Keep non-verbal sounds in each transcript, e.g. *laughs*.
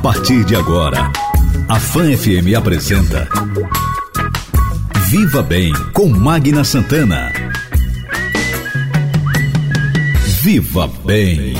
partir de agora, a Fan FM apresenta Viva Bem com Magna Santana. Viva Bem.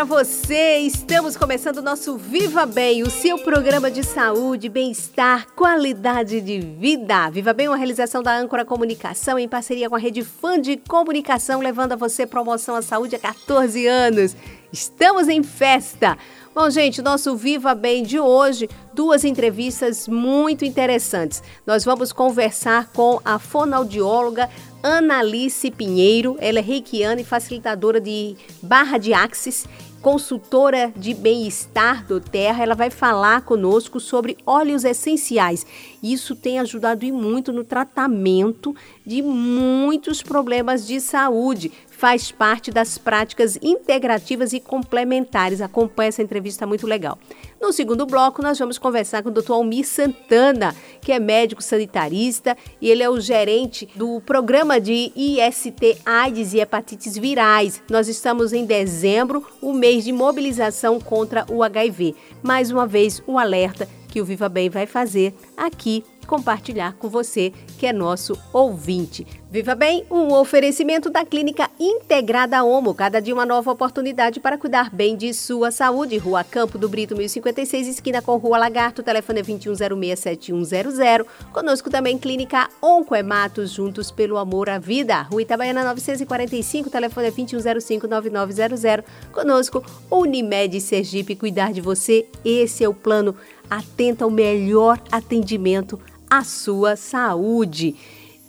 Para você. Estamos começando o nosso Viva Bem, o seu programa de saúde, bem-estar, qualidade de vida. Viva Bem, uma realização da Âncora Comunicação em parceria com a Rede Fã de Comunicação, levando a você promoção à saúde há 14 anos. Estamos em festa. Bom, gente, nosso Viva Bem de hoje, duas entrevistas muito interessantes. Nós vamos conversar com a fonoaudióloga Analice Pinheiro, ela é reikiana e facilitadora de barra de axis, consultora de bem-estar do Terra. Ela vai falar conosco sobre óleos essenciais. Isso tem ajudado e muito no tratamento de muitos problemas de saúde. Faz parte das práticas integrativas e complementares. Acompanhe essa entrevista muito legal. No segundo bloco, nós vamos conversar com o Dr. Almir Santana, que é médico sanitarista e ele é o gerente do programa de IST AIDS e hepatites virais. Nós estamos em dezembro, o mês de mobilização contra o HIV. Mais uma vez, um alerta que o Viva Bem vai fazer aqui compartilhar com você, que é nosso ouvinte. Viva Bem, um oferecimento da Clínica Integrada Homo. Cada dia uma nova oportunidade para cuidar bem de sua saúde. Rua Campo do Brito, 1056, esquina com Rua Lagarto. Telefone é 21067100. Conosco também Clínica Oncoematos, juntos pelo amor à vida. Rua Itabaiana 945, telefone é 21059900. Conosco Unimed Sergipe, cuidar de você. Esse é o plano. Atenta ao melhor atendimento à sua saúde.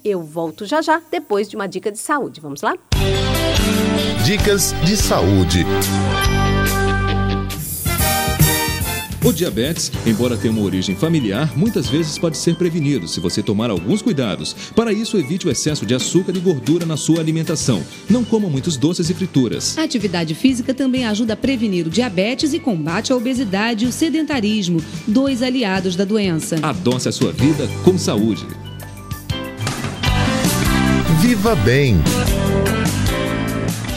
Eu volto já já depois de uma dica de saúde. Vamos lá? Dicas de saúde. O diabetes, embora tenha uma origem familiar, muitas vezes pode ser prevenido se você tomar alguns cuidados. Para isso, evite o excesso de açúcar e gordura na sua alimentação. Não coma muitos doces e frituras. A atividade física também ajuda a prevenir o diabetes e combate a obesidade e o sedentarismo, dois aliados da doença. Adoce a sua vida com saúde. Viva Bem.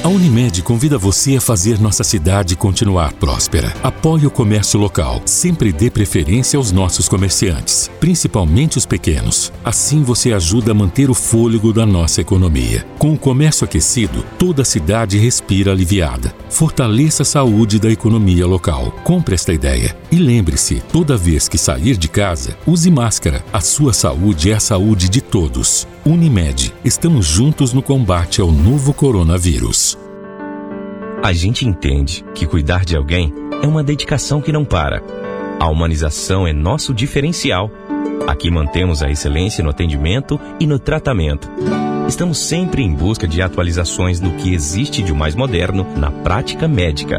A Unimed convida você a fazer nossa cidade continuar próspera. Apoie o comércio local. Sempre dê preferência aos nossos comerciantes, principalmente os pequenos. Assim você ajuda a manter o fôlego da nossa economia. Com o comércio aquecido, toda a cidade respira aliviada. Fortaleça a saúde da economia local. Compre esta ideia. E lembre-se, toda vez que sair de casa, use máscara. A sua saúde é a saúde de todos. Unimed, estamos juntos no combate ao novo coronavírus. A gente entende que cuidar de alguém é uma dedicação que não para. A humanização é nosso diferencial. Aqui mantemos a excelência no atendimento e no tratamento. Estamos sempre em busca de atualizações no que existe de mais moderno na prática médica.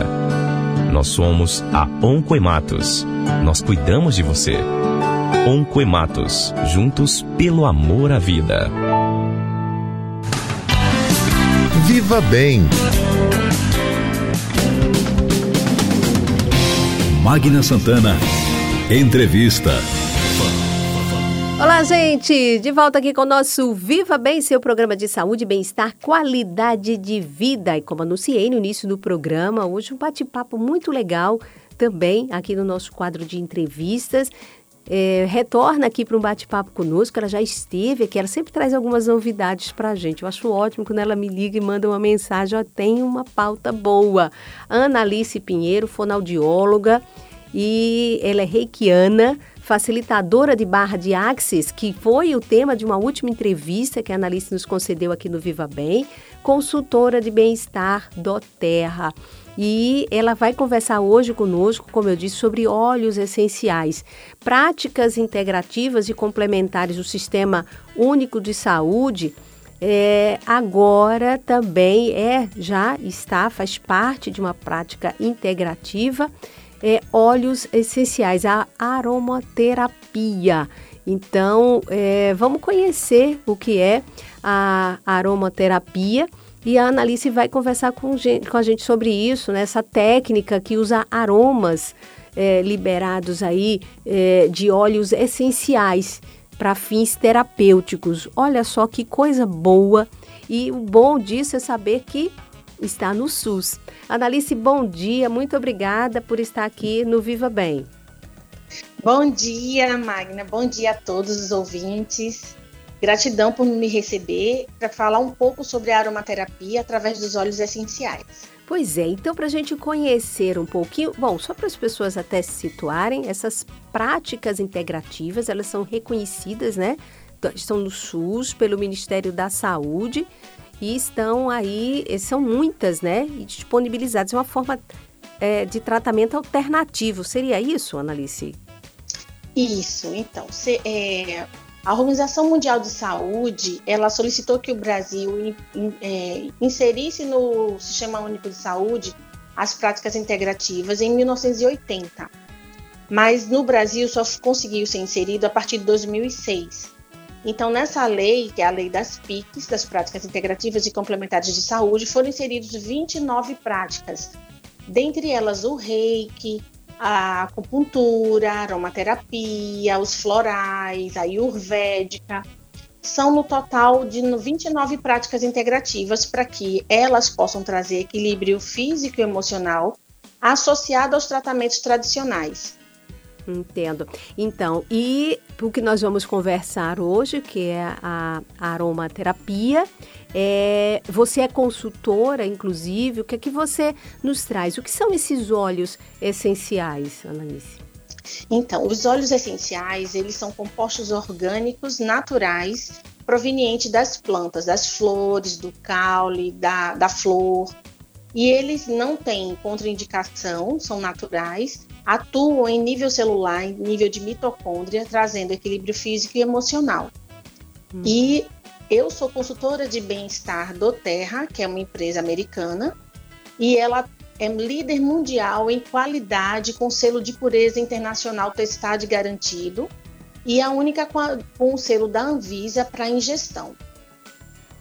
Nós somos a Oncoematos. Nós cuidamos de você. Oncoematos, juntos pelo amor à vida. Viva Bem. Magna Santana. Entrevista. Olá, gente! De volta aqui com o nosso Viva Bem, seu programa de saúde, bem-estar, qualidade de vida. E como anunciei no início do programa, hoje um bate-papo muito legal também aqui no nosso quadro de entrevistas. É, retorna aqui para um bate-papo conosco. Ela já esteve aqui, ela sempre traz algumas novidades para a gente. Eu acho ótimo quando ela me liga e manda uma mensagem: ó, tem uma pauta boa. Ana Alice Pinheiro, fonoaudióloga, e ela é reikiana, facilitadora de barra de axis, que foi o tema de uma última entrevista que a Analice nos concedeu aqui no Viva Bem, consultora de bem-estar do Terra. E ela vai conversar hoje conosco, como eu disse, sobre óleos essenciais, práticas integrativas e complementares do Sistema Único de Saúde. É, agora também é, já está, faz parte de uma prática integrativa, é, óleos essenciais, a aromaterapia. Então, é, vamos conhecer o que é a aromaterapia E a Analice vai conversar com, gente, com a gente sobre isso, né? essa técnica que usa aromas é, liberados aí é, de óleos essenciais para fins terapêuticos. Olha só que coisa boa! E o bom disso é saber que está no SUS. Analice, bom dia, muito obrigada por estar aqui no Viva Bem. Bom dia, Magna, bom dia a todos os ouvintes. Gratidão por me receber para falar um pouco sobre a aromaterapia através dos óleos essenciais. Pois é, então para a gente conhecer um pouquinho, bom, só para as pessoas até se situarem, essas práticas integrativas, elas são reconhecidas, né? Estão no SUS, pelo Ministério da Saúde e estão aí, são muitas, né? E disponibilizadas. É uma forma é, de tratamento alternativo. Seria isso, Analice? Isso, então. Se, é, a Organização Mundial de Saúde, ela solicitou que o Brasil é, inserisse no Sistema Único de Saúde as práticas integrativas em 1980. Mas no Brasil só conseguiu ser inserido a partir de 2006. Então, nessa lei, que é a lei das PICs, das práticas integrativas e complementares de saúde, foram inseridos 29 práticas, dentre elas o reiki, a acupuntura, a aromaterapia, os florais, a ayurvédica. São no total de 29 práticas integrativas para que elas possam trazer equilíbrio físico e emocional associado aos tratamentos tradicionais. Entendo. Então, e o que nós vamos conversar hoje, que é a, a aromaterapia, é, você é consultora, inclusive, o que é que você nos traz? O que são esses óleos essenciais, Ananice? Então, os óleos essenciais, eles são compostos orgânicos naturais provenientes das plantas, das flores, do caule, da, da flor. E eles não têm contraindicação, são naturais atuam em nível celular, em nível de mitocôndria, trazendo equilíbrio físico e emocional. Hum. E eu sou consultora de bem-estar do Terra, que é uma empresa americana, e ela é líder mundial em qualidade com selo de pureza internacional testado e garantido, e a única com, a, com o selo da Anvisa para ingestão.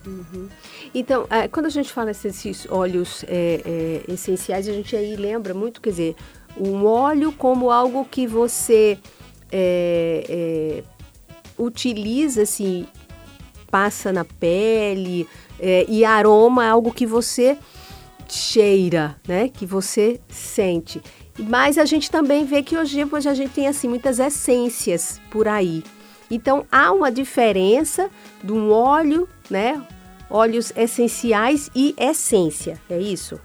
Uhum. Então, é, quando a gente fala desses óleos é, é, essenciais, a gente aí lembra muito, quer dizer, um óleo como algo que você é, é, utiliza, assim, passa na pele, é, e aroma é algo que você cheira, né? Que você sente. Mas a gente também vê que hoje, hoje a gente tem assim muitas essências por aí. Então há uma diferença de um óleo, né? Óleos essenciais e essência, é isso?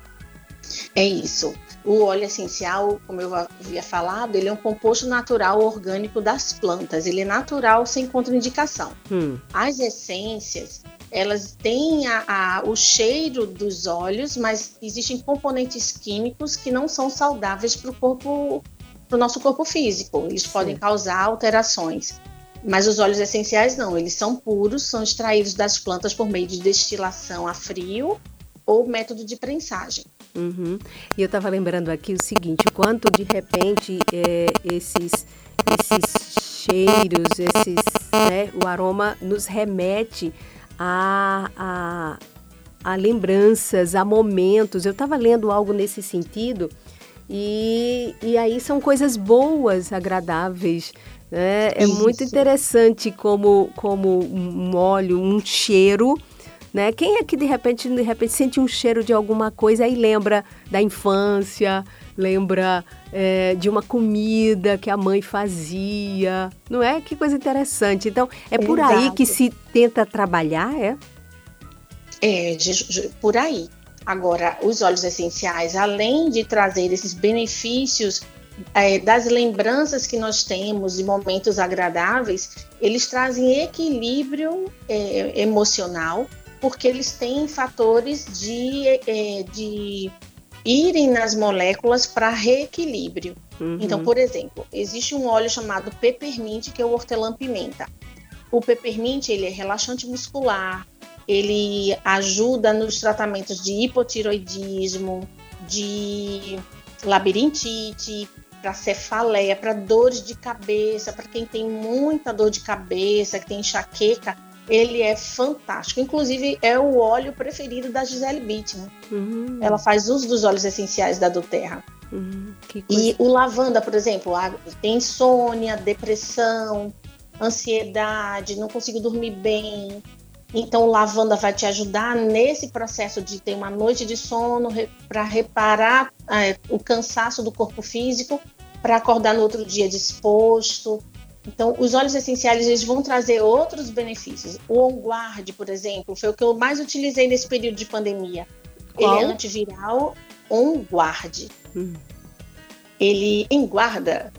É isso. O óleo essencial, como eu havia falado, ele é um composto natural orgânico das plantas. Ele é natural sem contraindicação. Hum. As essências, elas têm a, a, o cheiro dos óleos, mas existem componentes químicos que não são saudáveis para o corpo, para o nosso corpo físico. Eles Sim. podem causar alterações. Mas os óleos essenciais não, eles são puros, são extraídos das plantas por meio de destilação a frio ou método de prensagem. Uhum. E eu estava lembrando aqui o seguinte, o quanto de repente é, esses, esses cheiros, esses, né, o aroma nos remete a, a, a lembranças, a momentos. Eu estava lendo algo nesse sentido e, e aí são coisas boas, agradáveis. Né? É muito interessante como, como um óleo, um cheiro né? Quem é que de repente, de repente sente um cheiro de alguma coisa e lembra da infância, lembra é, de uma comida que a mãe fazia, não é? Que coisa interessante. Então, é por Exato. aí que se tenta trabalhar, é? É, por aí. Agora, os óleos essenciais, além de trazer esses benefícios é, das lembranças que nós temos de momentos agradáveis, eles trazem equilíbrio é, emocional porque eles têm fatores de, é, de irem nas moléculas para reequilíbrio. Uhum. Então, por exemplo, existe um óleo chamado peppermint, que é o hortelã-pimenta. O peppermint ele é relaxante muscular, ele ajuda nos tratamentos de hipotiroidismo, de labirintite, para cefaleia, para dores de cabeça, para quem tem muita dor de cabeça, que tem enxaqueca, ele é fantástico. Inclusive, é o óleo preferido da Gisele Bündchen. Uhum. Ela faz uso dos óleos essenciais da doTERRA. Uhum. E o lavanda, por exemplo, tem insônia, depressão, ansiedade, não consigo dormir bem. Então, o lavanda vai te ajudar nesse processo de ter uma noite de sono para reparar é, o cansaço do corpo físico, para acordar no outro dia disposto. Então, os óleos essenciais eles vão trazer outros benefícios. O On Guard, por exemplo, foi o que eu mais utilizei nesse período de pandemia. Qual? Ele é antiviral On Guard. Hum. Ele enguarda.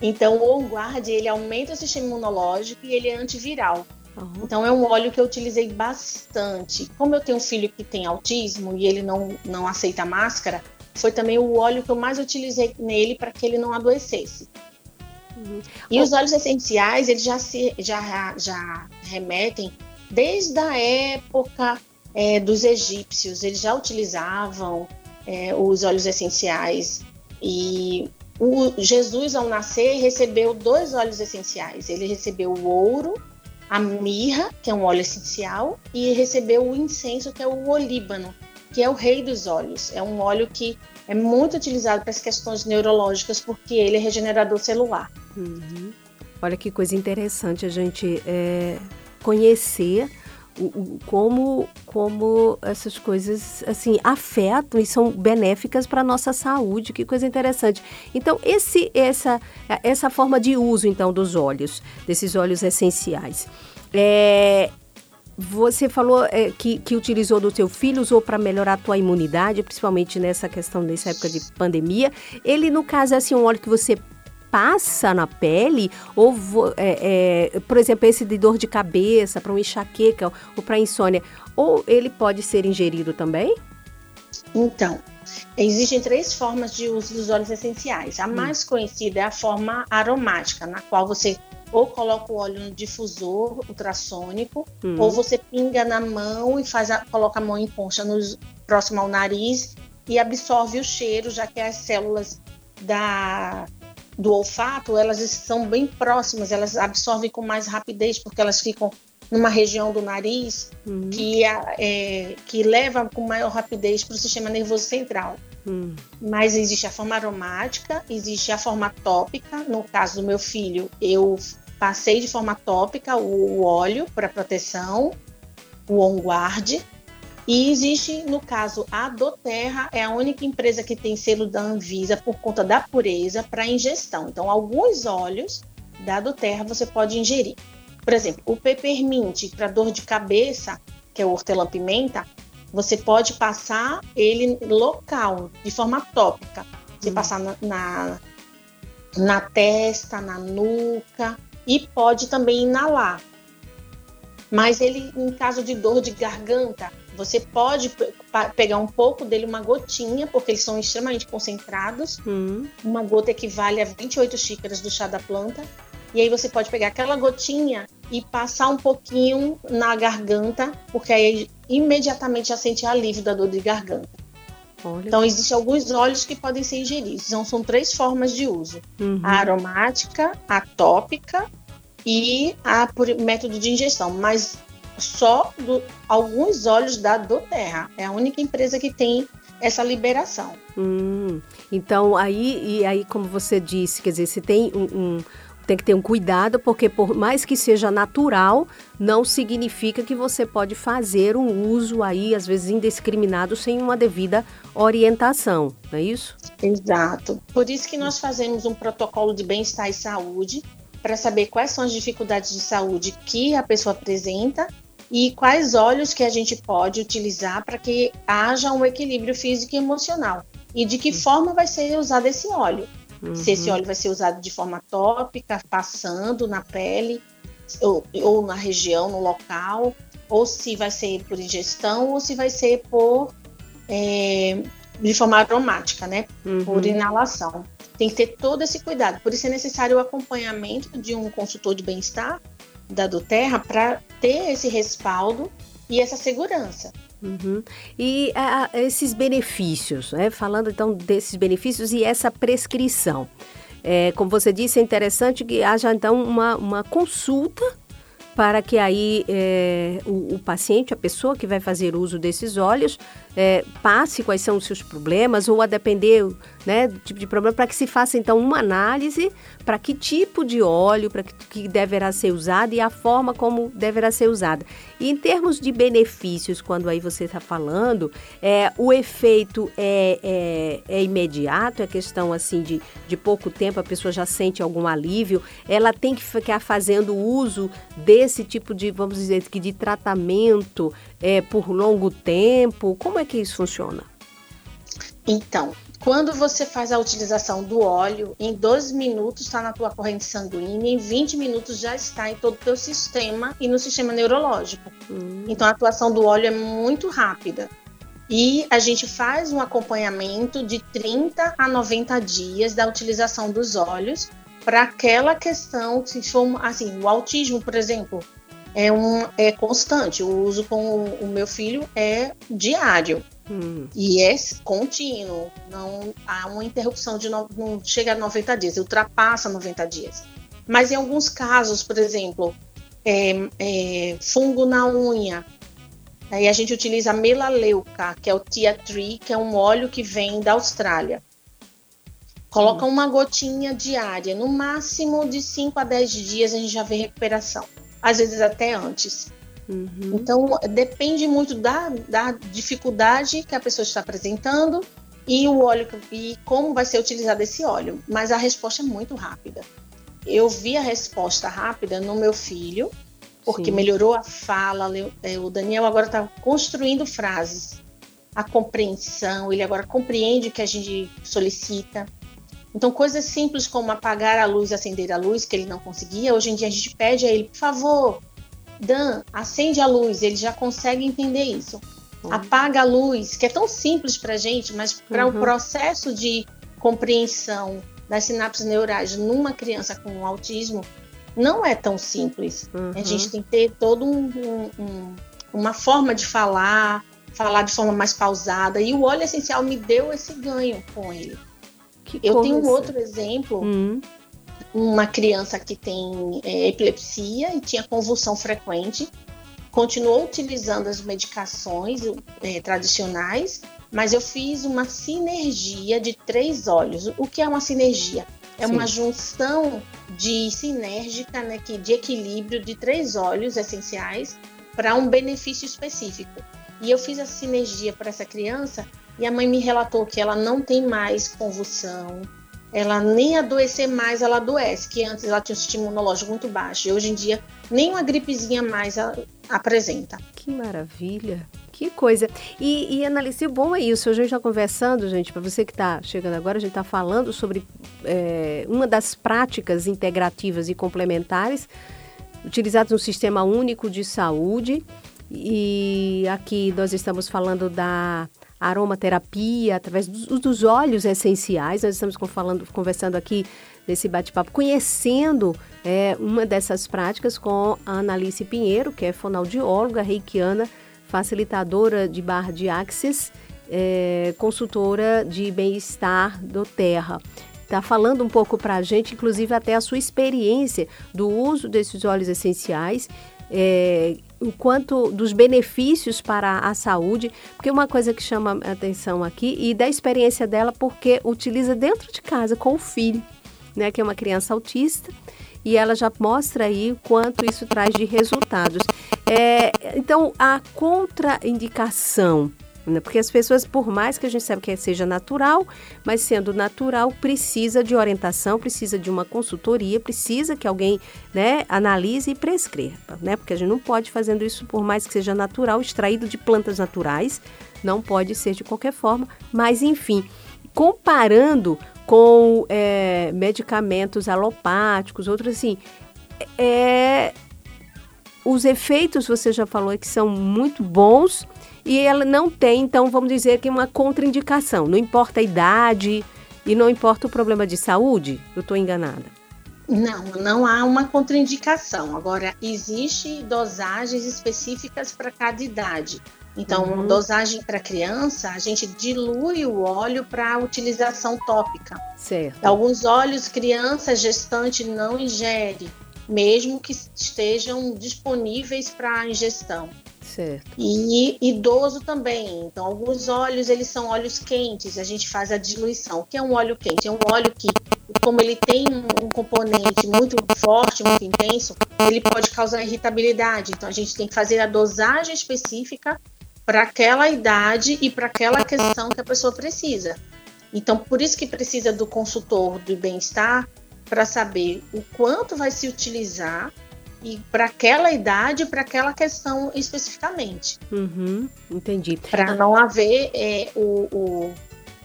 Então, o On Guard ele aumenta o sistema imunológico e ele é antiviral. Uhum. Então, é um óleo que eu utilizei bastante. Como eu tenho um filho que tem autismo e ele não, não aceita máscara, foi também o óleo que eu mais utilizei nele para que ele não adoecesse. Uhum. E os óleos essenciais, eles já, se, já, já remetem desde a época é, dos egípcios, eles já utilizavam é, os óleos essenciais. E o Jesus, ao nascer, recebeu dois óleos essenciais. Ele recebeu o ouro, a mirra, que é um óleo essencial, e recebeu o incenso, que é o olíbano, que é o rei dos óleos. É um óleo que é muito utilizado para as questões neurológicas porque ele é regenerador celular. Uhum. Olha que coisa interessante a gente é, conhecer o, o, como, como essas coisas assim afetam e são benéficas para a nossa saúde, que coisa interessante. Então, esse, essa, essa forma de uso então dos óleos, desses óleos essenciais, é, você falou é, que, que utilizou do teu filho, usou para melhorar a tua imunidade, principalmente nessa questão, nessa época de pandemia. Ele, no caso, é assim, um óleo que você passa na pele, ou, é, é, por exemplo, esse de dor de cabeça, para uma enxaqueca ou para insônia, ou ele pode ser ingerido também? Então, existem três formas de uso dos óleos essenciais. A hum. mais conhecida é a forma aromática, na qual você ou coloca o óleo no difusor ultrassônico, hum. ou você pinga na mão e faz a, coloca a mão em concha no, próximo ao nariz e absorve o cheiro, já que as células da, do olfato elas são bem próximas, elas absorvem com mais rapidez porque elas ficam numa região do nariz hum. que, é, que leva com maior rapidez para o sistema nervoso central. Hum. Mas existe a forma aromática, existe a forma tópica. No caso do meu filho, eu Passei de forma tópica o, o óleo para proteção, o On Guard. E existe, no caso, a Doterra é a única empresa que tem selo da Anvisa por conta da pureza para ingestão. Então, alguns óleos da Doterra você pode ingerir. Por exemplo, o peppermint para dor de cabeça, que é o hortelã-pimenta, você pode passar ele local, de forma tópica. Você hum. passar na, na, na testa, na nuca, e pode também inalar. Mas ele, em caso de dor de garganta, você pode pegar um pouco dele, uma gotinha, porque eles são extremamente concentrados. Hum. Uma gota equivale a 28 xícaras do chá da planta. E aí você pode pegar aquela gotinha e passar um pouquinho na garganta, porque aí imediatamente já sente alívio da dor de garganta. Olha. Então, existem alguns óleos que podem ser ingeridos. Então, são três formas de uso: uhum. a aromática, a tópica e a por método de ingestão. Mas só do, alguns óleos da Doterra. É a única empresa que tem essa liberação. Hum, então, aí, e aí, como você disse, quer dizer, se tem um, um tem que ter um cuidado, porque por mais que seja natural, não significa que você pode fazer um uso aí, às vezes indiscriminado, sem uma devida orientação, não é isso? Exato. Por isso que nós fazemos um protocolo de bem-estar e saúde, para saber quais são as dificuldades de saúde que a pessoa apresenta e quais óleos que a gente pode utilizar para que haja um equilíbrio físico e emocional. E de que forma vai ser usado esse óleo. Uhum. Se esse uhum. óleo vai ser usado de forma tópica, passando na pele, ou, ou na região, no local, ou se vai ser por ingestão, ou se vai ser por é, de forma aromática, né? Uhum. Por inalação. Tem que ter todo esse cuidado. Por isso é necessário o acompanhamento de um consultor de bem-estar da Doterra para ter esse respaldo e essa segurança. Uhum. E a, esses benefícios, né? falando então desses benefícios e essa prescrição. É, como você disse, é interessante que haja então uma, uma consulta para que aí é, o, o, paciente, a pessoa que vai fazer uso desses óleos, é, passe quais são os seus problemas, ou a depender né, do tipo de problema, para que se faça então uma análise para que tipo de óleo para que, que deverá ser usado e a forma como deverá ser usada. E em termos de benefícios, quando aí você está falando, é, o efeito é, é, é, imediato, é questão assim de, de pouco tempo, a pessoa já sente algum alívio, ela tem que ficar fazendo uso desse tipo de, vamos dizer, de tratamento é, por longo tempo? Como é que isso funciona? Então, quando você faz a utilização do óleo, em 12 minutos está na tua corrente sanguínea, em 20 minutos já está em todo o teu sistema e no sistema neurológico. Hum. Então a atuação do óleo é muito rápida. E a gente faz um acompanhamento de 30 a 90 dias da utilização dos óleos para aquela questão, se for assim, o autismo, por exemplo, é um é constante. O uso com o meu filho é diário. Hum. E é contínuo, não há uma interrupção de no, não chega a 90 dias, ultrapassa 90 dias. Mas em alguns casos, por exemplo, é, é, fungo na unha, aí a gente utiliza a melaleuca, que é o tea tree, que é um óleo que vem da Austrália. Coloca hum. uma gotinha diária, no máximo de 5 a 10 dias a gente já vê recuperação, às vezes até antes. Uhum. Então, depende muito da, da dificuldade que a pessoa está apresentando e o óleo e como vai ser utilizado esse óleo. Mas a resposta é muito rápida. Eu vi a resposta rápida no meu filho, porque Sim. melhorou a fala. É, o Daniel agora está construindo frases, a compreensão, ele agora compreende o que a gente solicita. Então, coisas simples como apagar a luz, acender a luz, que ele não conseguia, hoje em dia a gente pede a ele, por favor, Dan, acende a luz, ele já consegue entender isso. Uhum. Apaga a luz, que é tão simples para a gente, mas para uhum. o processo de compreensão das sinapses neurais numa criança com autismo, não é tão simples. Uhum. A gente tem que ter todo um, um, um, uma forma de falar, falar de forma mais pausada. E o óleo essencial me deu esse ganho com ele. Que Eu tenho um outro exemplo uhum uma criança que tem é, epilepsia e tinha convulsão frequente, continuou utilizando as medicações é, tradicionais, mas eu fiz uma sinergia de três óleos. O que é uma sinergia? É Sim. uma junção de sinérgica, né, que, de equilíbrio de três óleos essenciais para um benefício específico. E eu fiz a sinergia para essa criança e a mãe me relatou que ela não tem mais convulsão, ela nem adoecer mais, ela adoece, que antes ela tinha um sistema imunológico muito baixo, e hoje em dia nem uma gripezinha mais apresenta. Que maravilha! Que coisa. E, e Analice, bom é isso. A gente está conversando, gente, para você que está chegando agora, a gente está falando sobre é, uma das práticas integrativas e complementares utilizadas no Sistema Único de Saúde. E aqui nós estamos falando da aromaterapia, através dos, dos óleos essenciais. Nós estamos falando, conversando aqui nesse bate-papo, conhecendo é, uma dessas práticas com a Analice Pinheiro, que é fonoaudióloga reikiana, facilitadora de barra de axis, é, consultora de bem-estar do Terra está falando um pouco para a gente, inclusive até a sua experiência do uso desses óleos essenciais é, o quanto dos benefícios para a saúde, porque uma coisa que chama atenção aqui e da experiência dela, porque utiliza dentro de casa com o filho, né, que é uma criança autista, e ela já mostra aí o quanto isso traz de resultados. É, então, a contraindicação né? Porque as pessoas, por mais que a gente saiba que seja natural, mas sendo natural, precisa de orientação, precisa de uma consultoria, precisa que alguém né, analise e prescreva, né? Porque a gente não pode fazendo isso, por mais que seja natural, extraído de plantas naturais, não pode ser de qualquer forma, mas enfim, comparando com é, medicamentos alopáticos, outros assim, é, os efeitos você já falou é que são muito bons e ela não tem, então, vamos dizer que uma contraindicação. Não importa a idade e não importa o problema de saúde? Eu estou enganada. Não, não há uma contraindicação. Agora, existe dosagens específicas para cada idade. Então, uhum. dosagem para criança, a gente dilui o óleo para utilização tópica. Certo. Alguns óleos criança gestante não ingere. mesmo que estejam disponíveis para ingestão. Certo. E idoso também. Então, alguns óleos, eles são óleos quentes, a gente faz a diluição. O que é um óleo quente? É um óleo que, como ele tem um componente muito forte, muito intenso, ele pode causar irritabilidade. Então, a gente tem que fazer a dosagem específica para aquela idade e para aquela questão que a pessoa precisa. Então, por isso que precisa do consultor do bem-estar para saber o quanto vai se utilizar e para aquela idade, para aquela questão especificamente. Uhum, entendi. Para não haver é, o, o,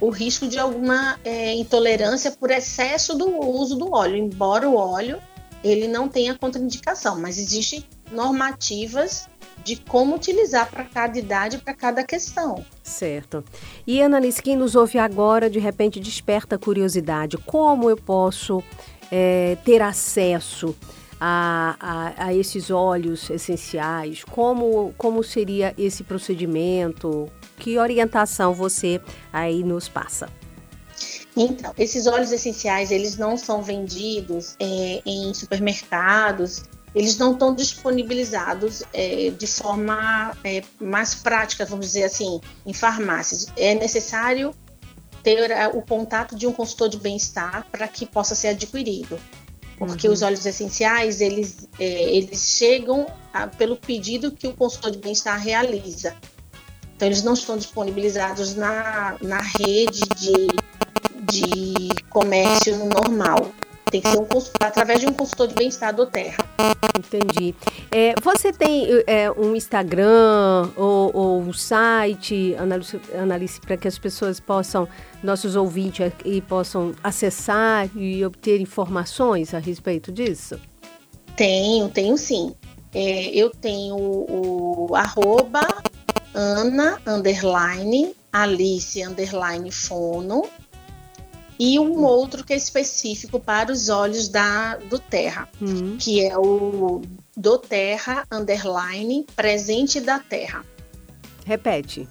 o, risco de alguma é, intolerância por excesso do uso do óleo, embora o óleo ele não tenha contraindicação, mas existem normativas de como utilizar para cada idade, para cada questão. Certo. E Annalise, quem nos ouve agora, de repente desperta curiosidade, como eu posso é, ter acesso a, a, a, esses óleos essenciais? Como, como seria esse procedimento? Que orientação você aí nos passa? Então, esses óleos essenciais, eles não são vendidos é, em supermercados, eles não estão disponibilizados é, de forma é, mais prática, vamos dizer assim, em farmácias. É necessário ter é, o contato de um consultor de bem-estar para que possa ser adquirido porque uhum. os óleos essenciais eles, é, eles chegam a, pelo pedido que o consultor de bem-estar realiza. Então eles não estão disponibilizados na, na rede de, de comércio normal. Tem que ser um através de um consultor de bem-estar do Terra. Entendi. É, você tem é, um Instagram ou, ou um site, Analice, para que as pessoas possam, nossos ouvintes e possam acessar e obter informações a respeito disso? Tenho, tenho sim. É, eu tenho o, o arroba Ana underline Alice underline Fono e um outro que é específico para os olhos da, do Terra, uhum. que é o do Terra underline presente da Terra. Repete.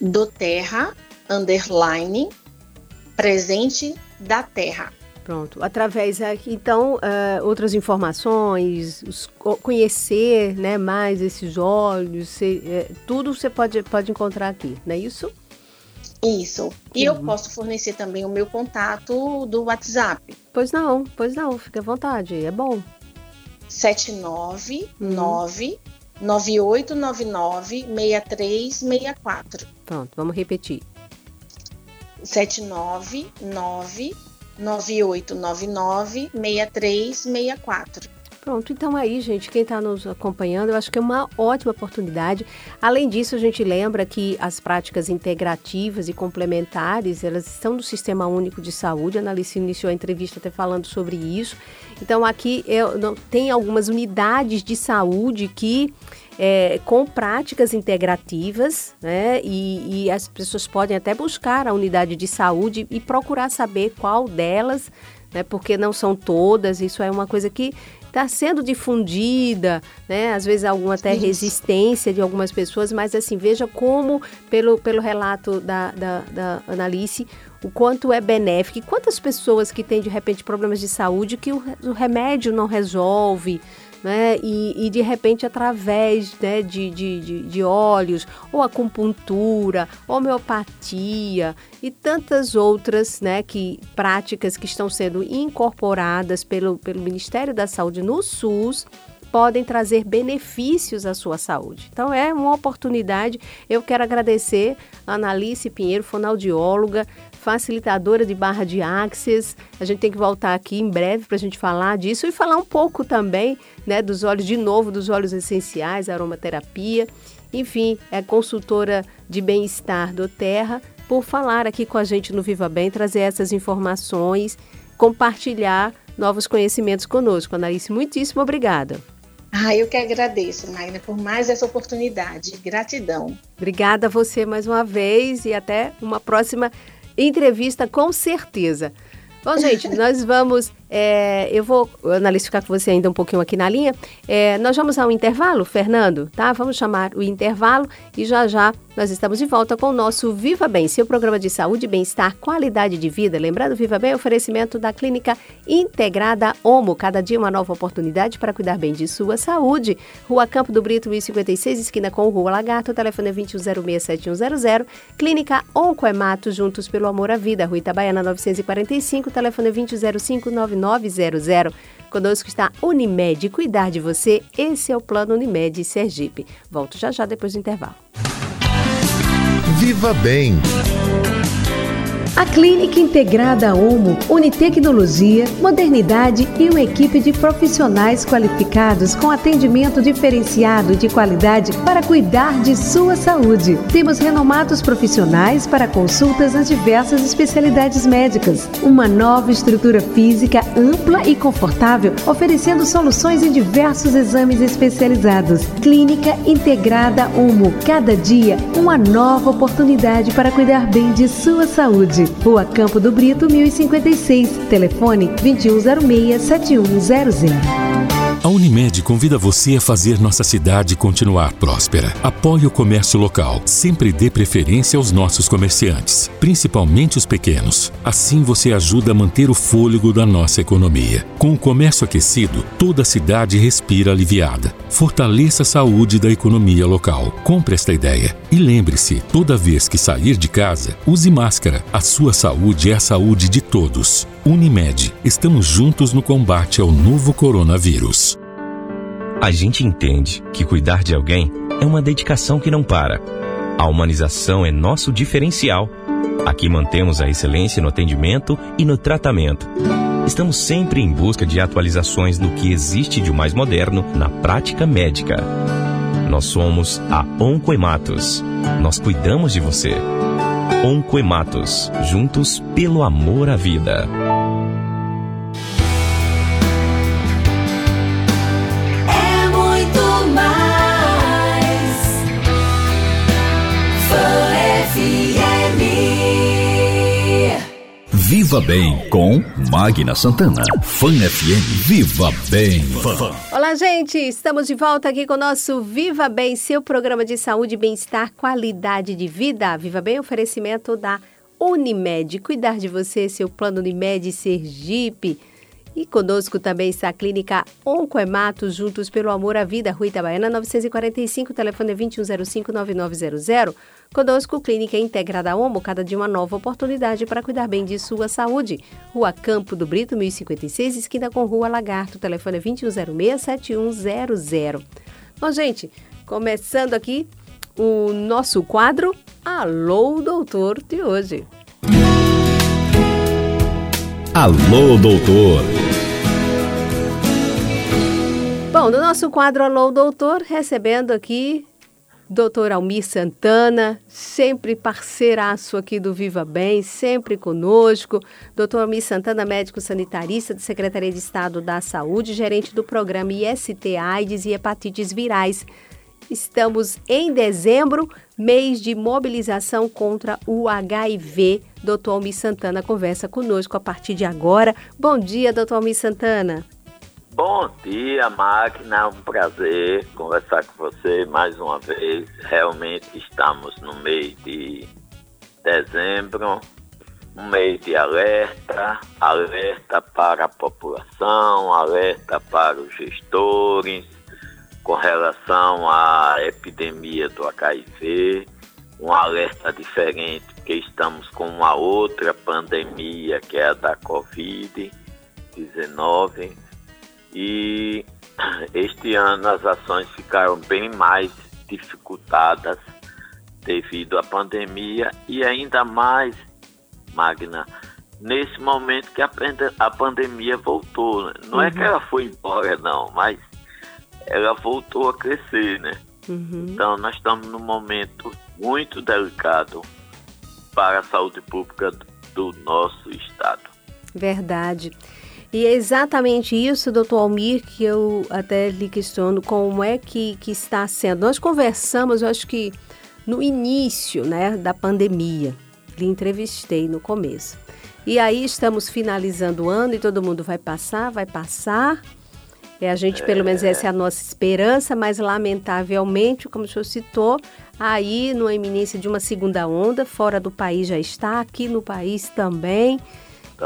Do Terra underline presente da Terra. Pronto. Através aqui, então, uh, outras informações, os, conhecer né, mais esses olhos, é, tudo você pode, pode encontrar aqui, não é isso? Isso. E uhum. eu posso fornecer também o meu contato do WhatsApp. Pois não, pois não, fique à vontade, é bom. 799 uhum. 9899 6364. Pronto, vamos repetir. 799 9899 6364. Pronto, então aí, gente, quem está nos acompanhando, eu acho que é uma ótima oportunidade. Além disso, a gente lembra que as práticas integrativas e complementares, elas estão no Sistema Único de Saúde. A Analice iniciou a entrevista até falando sobre isso. Então, aqui tem algumas unidades de saúde que é, com práticas integrativas, né? E, e, as pessoas podem até buscar a unidade de saúde e procurar saber qual delas, né? Porque não são todas. Isso é uma coisa que está sendo difundida, né? Às vezes alguma até Isso. resistência de algumas pessoas, mas assim, veja como, pelo, pelo relato da, da, da Analice, o quanto é benéfico e quantas pessoas que têm de repente problemas de saúde que o, o remédio não resolve, né? E, e de repente, através né, de, de, de, de óleos, ou acupuntura, homeopatia e tantas outras né, que, práticas que estão sendo incorporadas pelo, pelo Ministério da Saúde no SUS podem trazer benefícios à sua saúde. Então é uma oportunidade. Eu quero agradecer a Analice Pinheiro, fonoaudióloga, facilitadora de barra de axis. A gente tem que voltar aqui em breve para a gente falar disso e falar um pouco também né, dos óleos, de novo, dos óleos essenciais, aromaterapia. Enfim, é consultora de bem-estar do Terra por falar aqui com a gente no Viva Bem, trazer essas informações, compartilhar novos conhecimentos conosco. Analice, muitíssimo obrigada. Ah, eu que agradeço, Magna, por mais essa oportunidade. Gratidão. Obrigada a você mais uma vez e até uma próxima entrevista com certeza. Bom, gente, *laughs* nós vamos É, eu vou, Analista, ficar com você ainda um pouquinho aqui na linha. É, nós vamos ao intervalo, Fernando, tá? Vamos chamar o intervalo e já já nós estamos de volta com o nosso Viva Bem, seu programa de saúde, bem-estar, qualidade de vida. Lembrando, Viva Bem, oferecimento da Clínica Integrada Omo. Cada dia uma nova oportunidade para cuidar bem de sua saúde. Rua Campo do Brito, 1056, esquina com Rua Lagarto. Telefone é 21067100. Clínica Oncoemato, juntos pelo amor à vida. Rua Itabaiana, 945. O telefone é 20059900. Conosco está Unimed. Cuidar de você, esse é o Plano Unimed Sergipe. Volto já já depois do intervalo. Viva Bem. A Clínica Integrada Omo une tecnologia, modernidade e uma equipe de profissionais qualificados com atendimento diferenciado de qualidade para cuidar de sua saúde. Temos renomados profissionais para consultas nas diversas especialidades médicas. Uma nova estrutura física ampla e confortável, oferecendo soluções em diversos exames especializados. Clínica Integrada Omo. Cada dia, uma nova oportunidade para cuidar bem de sua saúde. Rua Campo do Brito, 1056. Telefone 2106-7100. A Unimed convida você a fazer nossa cidade continuar próspera. Apoie o comércio local. Sempre dê preferência aos nossos comerciantes, principalmente os pequenos. Assim você ajuda a manter o fôlego da nossa economia. Com o comércio aquecido, toda a cidade respira aliviada. Fortaleça a saúde da economia local. Compre esta ideia. E lembre-se, toda vez que sair de casa, use máscara. A sua saúde é a saúde de todos. Unimed, estamos juntos no combate ao novo coronavírus. A gente entende que cuidar de alguém é uma dedicação que não para. A humanização é nosso diferencial. Aqui mantemos a excelência no atendimento e no tratamento. Estamos sempre em busca de atualizações do que existe de mais moderno na prática médica. Nós somos a Oncoematos. Nós cuidamos de você. Oncoematos, juntos pelo amor à vida. Viva Bem com Magna Santana. Fã FM. Viva Bem. Olá, gente! Estamos de volta aqui com o nosso Viva Bem, seu programa de saúde, bem-estar, qualidade de vida. Viva Bem, oferecimento da Unimed. Cuidar de você, seu plano Unimed Sergipe. E conosco também está a clínica Oncoemato, juntos pelo amor à vida, Rua Itabaiana 945, telefone é 2105-9900. Conosco, Clínica Integrada Homo, cada dia uma nova oportunidade para cuidar bem de sua saúde. Rua Campo do Brito, 1056, esquina com Rua Lagarto, telefone é 2106-7100. Bom, gente, começando aqui o nosso quadro Alô, Doutor de hoje. Alô, doutor. Bom, no nosso quadro Alô Doutor, recebendo aqui Doutor Almir Santana, sempre parceiraço aqui do Viva Bem, sempre conosco. Doutor Almir Santana, médico sanitarista da Secretaria de Estado da Saúde, gerente do programa IST AIDS e Hepatites Virais. Estamos em dezembro, mês de mobilização contra o HIV. Doutor Almir Santana conversa conosco a partir de agora. Bom dia, doutor Almir Santana. Bom dia, máquina. É um prazer conversar com você mais uma vez. Realmente estamos no mês de dezembro, um mês de alerta, alerta para a população, alerta para os gestores com relação à epidemia do HIV, um alerta diferente porque estamos com uma outra pandemia que é a da Covid-19 e este ano as ações ficaram bem mais dificultadas devido à pandemia e ainda mais, Magna, nesse momento que a, pande- a pandemia voltou. né? Não é que ela foi embora, não, mas ela voltou a crescer, né? Então nós estamos num momento muito delicado para a saúde pública do nosso estado. Verdade. E é exatamente isso, doutor Almir, que eu até lhe questiono como é que, que está sendo. Nós conversamos, eu acho que no início né, da pandemia, lhe entrevistei no começo. E aí estamos finalizando o ano e todo mundo vai passar, vai passar. É, a gente, pelo menos, essa é a nossa esperança, mas lamentavelmente, como o senhor citou, aí no iminência de uma segunda onda, fora do país já está, aqui no país também.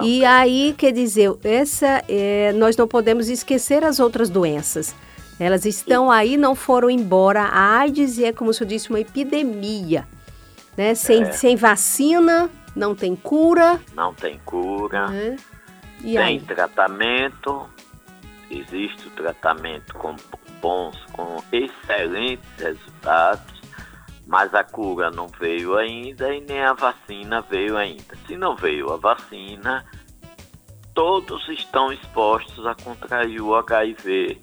E aí, quer dizer, essa, é, nós não podemos esquecer as outras doenças. Elas estão aí, não foram embora. A AIDS é, como o senhor disse, uma epidemia. Né? Sem, É. sem vacina, não tem cura. Não tem cura? E tem aí? tratamento, existe o tratamento com bons, com excelentes resultados, mas a cura não veio ainda e nem a vacina veio ainda. Se não veio a vacina, todos estão expostos a contrair o HIV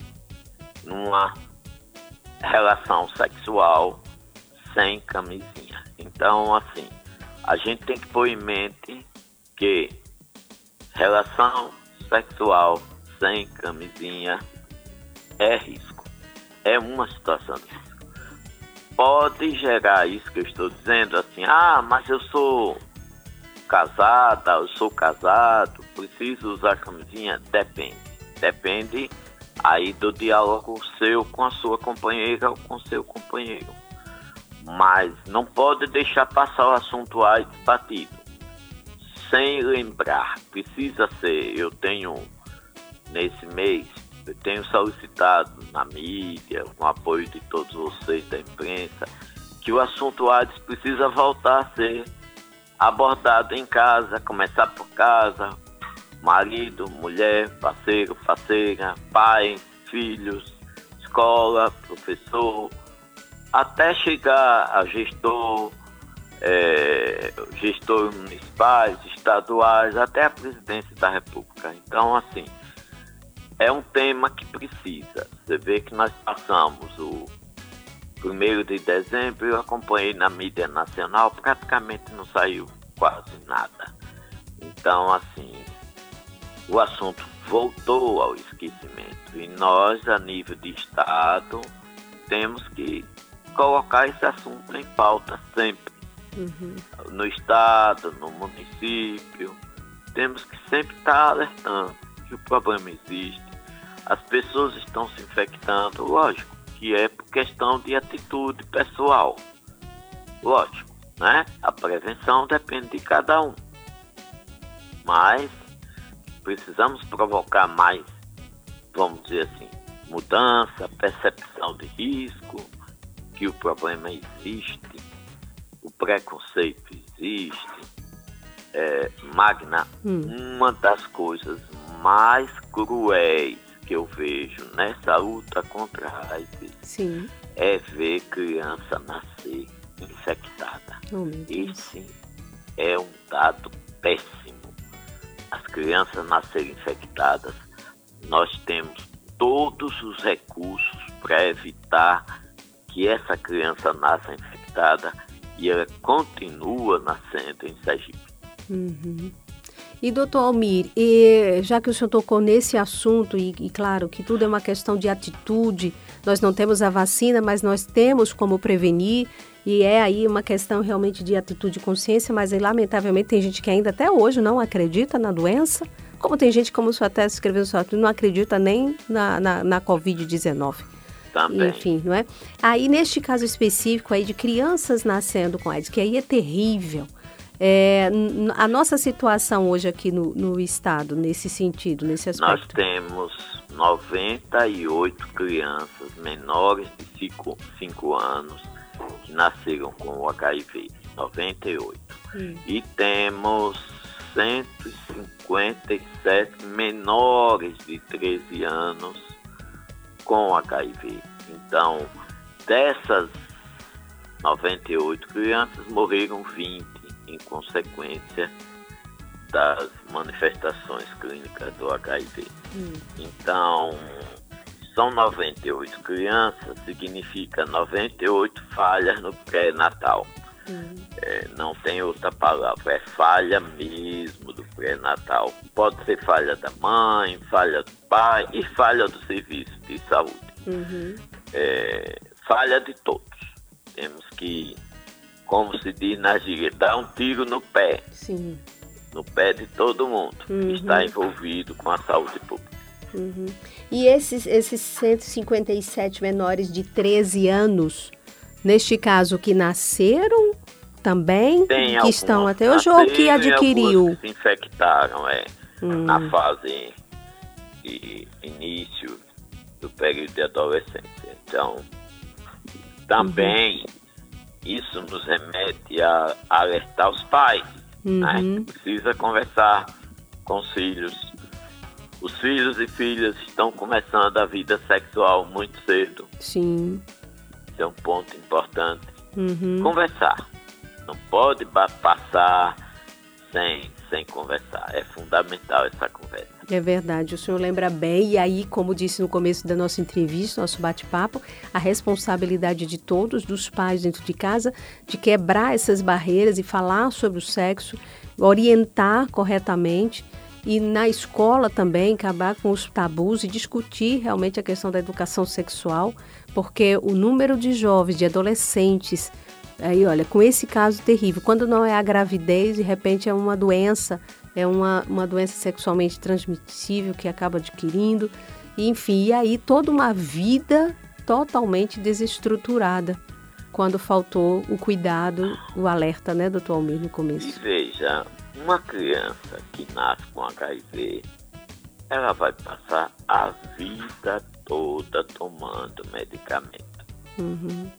numa relação sexual sem camisinha. Então, assim, a gente tem que pôr em mente que relação sexual sem camisinha é risco. É uma situação de risco. Pode gerar isso que eu estou dizendo, assim, ah, mas eu sou casada, eu sou casado, preciso usar camisinha? Depende. Depende aí do diálogo seu com a sua companheira ou com seu companheiro. Mas não pode deixar passar o assunto AIDS batido. Sem lembrar, precisa ser, eu tenho nesse mês, tenho solicitado na mídia, com o apoio de todos vocês da imprensa, que o assunto AIDS precisa voltar a ser abordado em casa, começar por casa, marido, mulher, parceiro, parceira, pai, filhos, escola, professor, até chegar a gestor, é, gestores municipais, estaduais, até a presidência da República. Então, assim, é um tema que precisa. Você vê que nós passamos o primeiro de dezembro, eu acompanhei na mídia nacional, praticamente não saiu quase nada. Então, assim, o assunto voltou ao esquecimento e nós, a nível de Estado, temos que colocar esse assunto em pauta sempre. No Estado, no município, temos que sempre estar alertando que o problema existe. As pessoas estão se infectando, lógico, que é por questão de atitude pessoal. Lógico, né? A prevenção depende de cada um. Mas precisamos provocar mais, vamos dizer assim, mudança, percepção de risco, que o problema existe, o preconceito existe. É, Magna, uma das coisas mais cruéis que eu vejo nessa luta contra a AIDS Sim. é ver criança nascer infectada. Oh. Esse é um dado péssimo. As crianças nascerem infectadas, nós temos todos os recursos para evitar que essa criança nasça infectada e ela continua nascendo em Sergipe. Uhum. E doutor Almir, e, já que o senhor tocou nesse assunto, e, e claro que tudo é uma questão de atitude, nós não temos a vacina, mas nós temos como prevenir, e é aí uma questão realmente de atitude e consciência, mas aí, lamentavelmente tem gente que ainda até hoje não acredita na doença, como tem gente, como o senhor até escreveu no seu artigo, não acredita nem na, na, na Covid-19. Também. Enfim, não é? Aí, neste caso específico aí de crianças nascendo com AIDS, que aí é terrível, é, a nossa situação hoje aqui no, no estado, nesse sentido, nesse Nós aspecto. temos 98 crianças menores de 5 anos que nasceram com o HIV. 98. Hum. E temos 157 menores de 13 anos com HIV. Então, dessas 98 crianças, morreram 20 em consequência das manifestações clínicas do HIV. Então, são 98 crianças, significa 98 falhas no pré-natal. É, não tem outra palavra, é falha mesmo do pré-natal. Pode ser falha da mãe, falha do pai e falha do serviço de saúde. Uhum. É, falha de todos. Temos que, como se diz na gíria, dar um tiro no pé Sim. no pé de todo mundo Uhum. que está envolvido com a saúde pública. Uhum. E esses, esses 157 menores de 13 anos, neste caso, que nasceram também, Tem que algumas estão até hoje, ou que adquiriu? que se infectaram, é, Hum. na fase de início do período de adolescência. Então, também isso nos remete a alertar os pais, né? Uhum. Que precisa conversar com os filhos. Os filhos e filhas estão começando a vida sexual muito cedo. Sim. Isso é um ponto importante. Uhum. Conversar. Não pode passar sem, sem conversar. É fundamental essa conversa. É verdade, o senhor lembra bem, e aí, como disse no começo da nossa entrevista, nosso bate-papo, a responsabilidade de todos, dos pais dentro de casa, de quebrar essas barreiras e falar sobre o sexo, orientar corretamente e na escola também acabar com os tabus e discutir realmente a questão da educação sexual, porque o número de jovens, de adolescentes, aí olha, com esse caso terrível, quando não é a gravidez, de repente é uma doença, é uma, uma doença sexualmente transmissível que acaba adquirindo, e, enfim, e aí toda uma vida totalmente desestruturada quando faltou o cuidado, o alerta, né, doutor Almir, no E começo. veja, uma criança que nasce com HIV, ela vai passar a vida toda tomando medicamento. Uhum.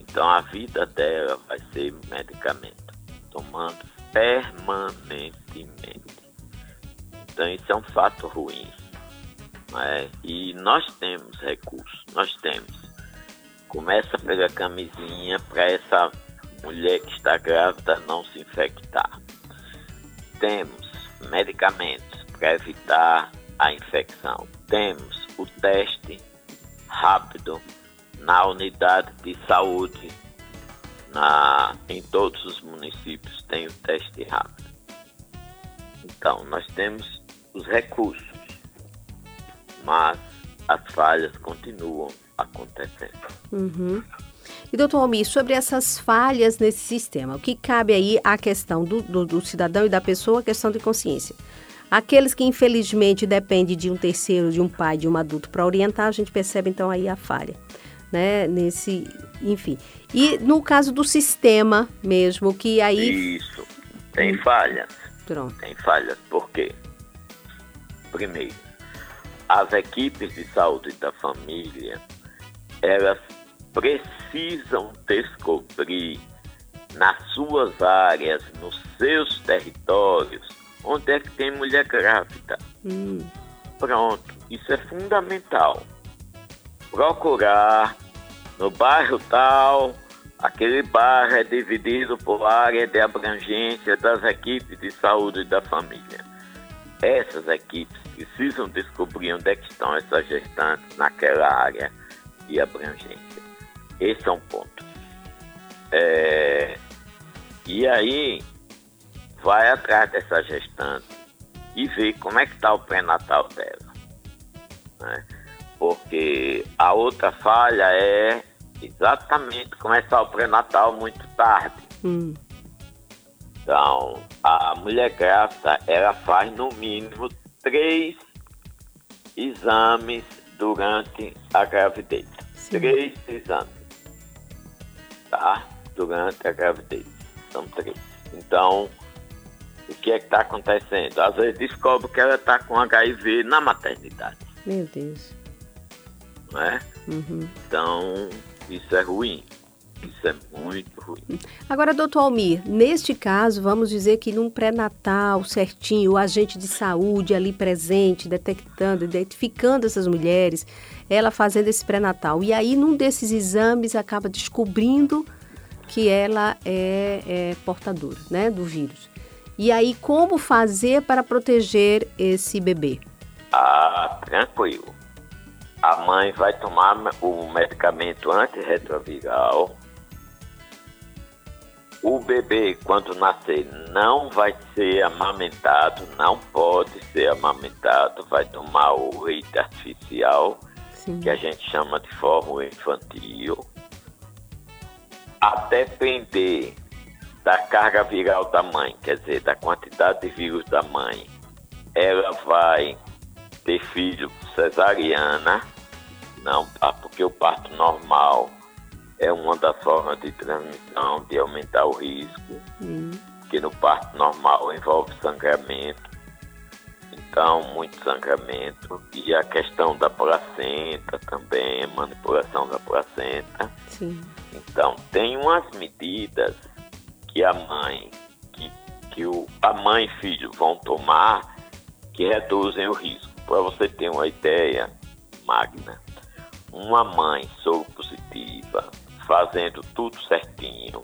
Então a vida dela vai ser medicamento, tomando Então isso é um fato ruim. não é? E nós temos recursos, nós temos. Começa pela camisinha para essa mulher que está grávida não se infectar. Temos medicamentos para evitar a infecção. Temos o teste rápido na unidade de saúde. Na, em todos os municípios tem o teste rápido. Então, nós temos os recursos, mas as falhas continuam acontecendo. Uhum. E, doutor Almir, sobre essas falhas nesse sistema, o que cabe aí à questão do, do, do cidadão e da pessoa, a questão de consciência. Aqueles que, infelizmente, dependem de um terceiro, de um pai, de um adulto para orientar, a gente percebe, então, aí a falha, né? Nesse, enfim. E no caso do sistema mesmo, que aí... Isso, tem falhas. Pronto. Tem falhas, por quê? Primeiro, as equipes de saúde da família, elas precisam descobrir nas suas áreas, nos seus territórios, onde é que tem mulher grávida. Hum, Pronto, isso é fundamental. Procurar no bairro tal, aquele bairro é dividido por área de abrangência das equipes de saúde da família. Essas equipes precisam descobrir onde é que estão essas gestantes naquela área de abrangência. Esse é um ponto. É, e aí, vai atrás dessa gestante e ver como é que está o pré-natal dela. né? Porque a outra falha é exatamente começar o pré-natal muito tarde. hum, Então, a mulher grávida, ela faz no mínimo três exames durante a gravidez. Três exames. Tá? Durante a gravidez. São três. Então, o que é que está acontecendo? Às vezes descobre que ela está com HIV na maternidade, meu Deus. não é? Uhum. Então, isso é ruim. Isso é muito ruim. Agora, doutor Almir, neste caso, vamos dizer que num pré-natal certinho, o agente de saúde ali presente, detectando, identificando essas mulheres, ela fazendo esse pré-natal. E aí, num desses exames, acaba descobrindo que ela é, é portadora né, do vírus. E aí, como fazer para proteger esse bebê? Ah, tranquilo. A mãe vai tomar o medicamento antirretroviral. O bebê, quando nascer, não vai ser amamentado, não pode ser amamentado, vai tomar o leite artificial, que a gente chama de fórmula infantil. A depender da carga viral da mãe, quer dizer, da quantidade de vírus da mãe, ela vai ter filho cesariana, não, ah, porque o parto normal é uma das formas de transmissão, de aumentar o risco, Hum. porque no parto normal envolve sangramento, então muito sangramento, e a questão da placenta também, manipulação da placenta. Sim. Então, tem umas medidas que a mãe, que, que o, a mãe e filho vão tomar que reduzem o risco. Para você ter uma ideia, Magna, uma mãe soropositiva fazendo tudo certinho,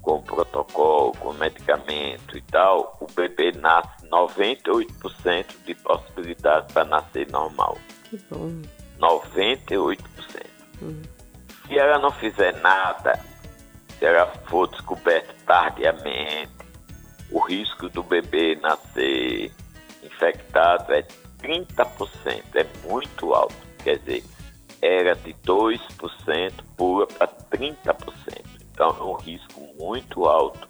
com protocolo, com medicamento e tal, o bebê nasce 98% de possibilidade para nascer normal. Que bom. 98%. Hum. Se ela não fizer nada, se ela for descoberta tardiamente, o risco do bebê nascer infectado é 30%, é muito alto. Quer dizer, era de 2%, pula para 30%. Então é um risco muito alto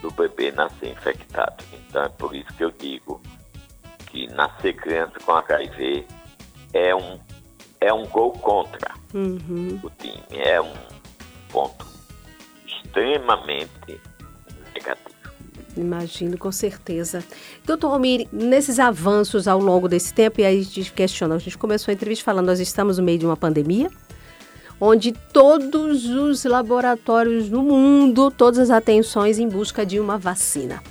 do bebê nascer infectado. Então é por isso que eu digo que nascer criança com HIV é um, é um gol contra Uhum. o time. É um ponto extremamente. Imagino, com certeza. Doutor Almir, nesses avanços ao longo desse tempo, e aí a gente questiona, a gente começou a entrevista falando, nós estamos no meio de uma pandemia, onde todos os laboratórios no mundo, todas as atenções em busca de uma vacina.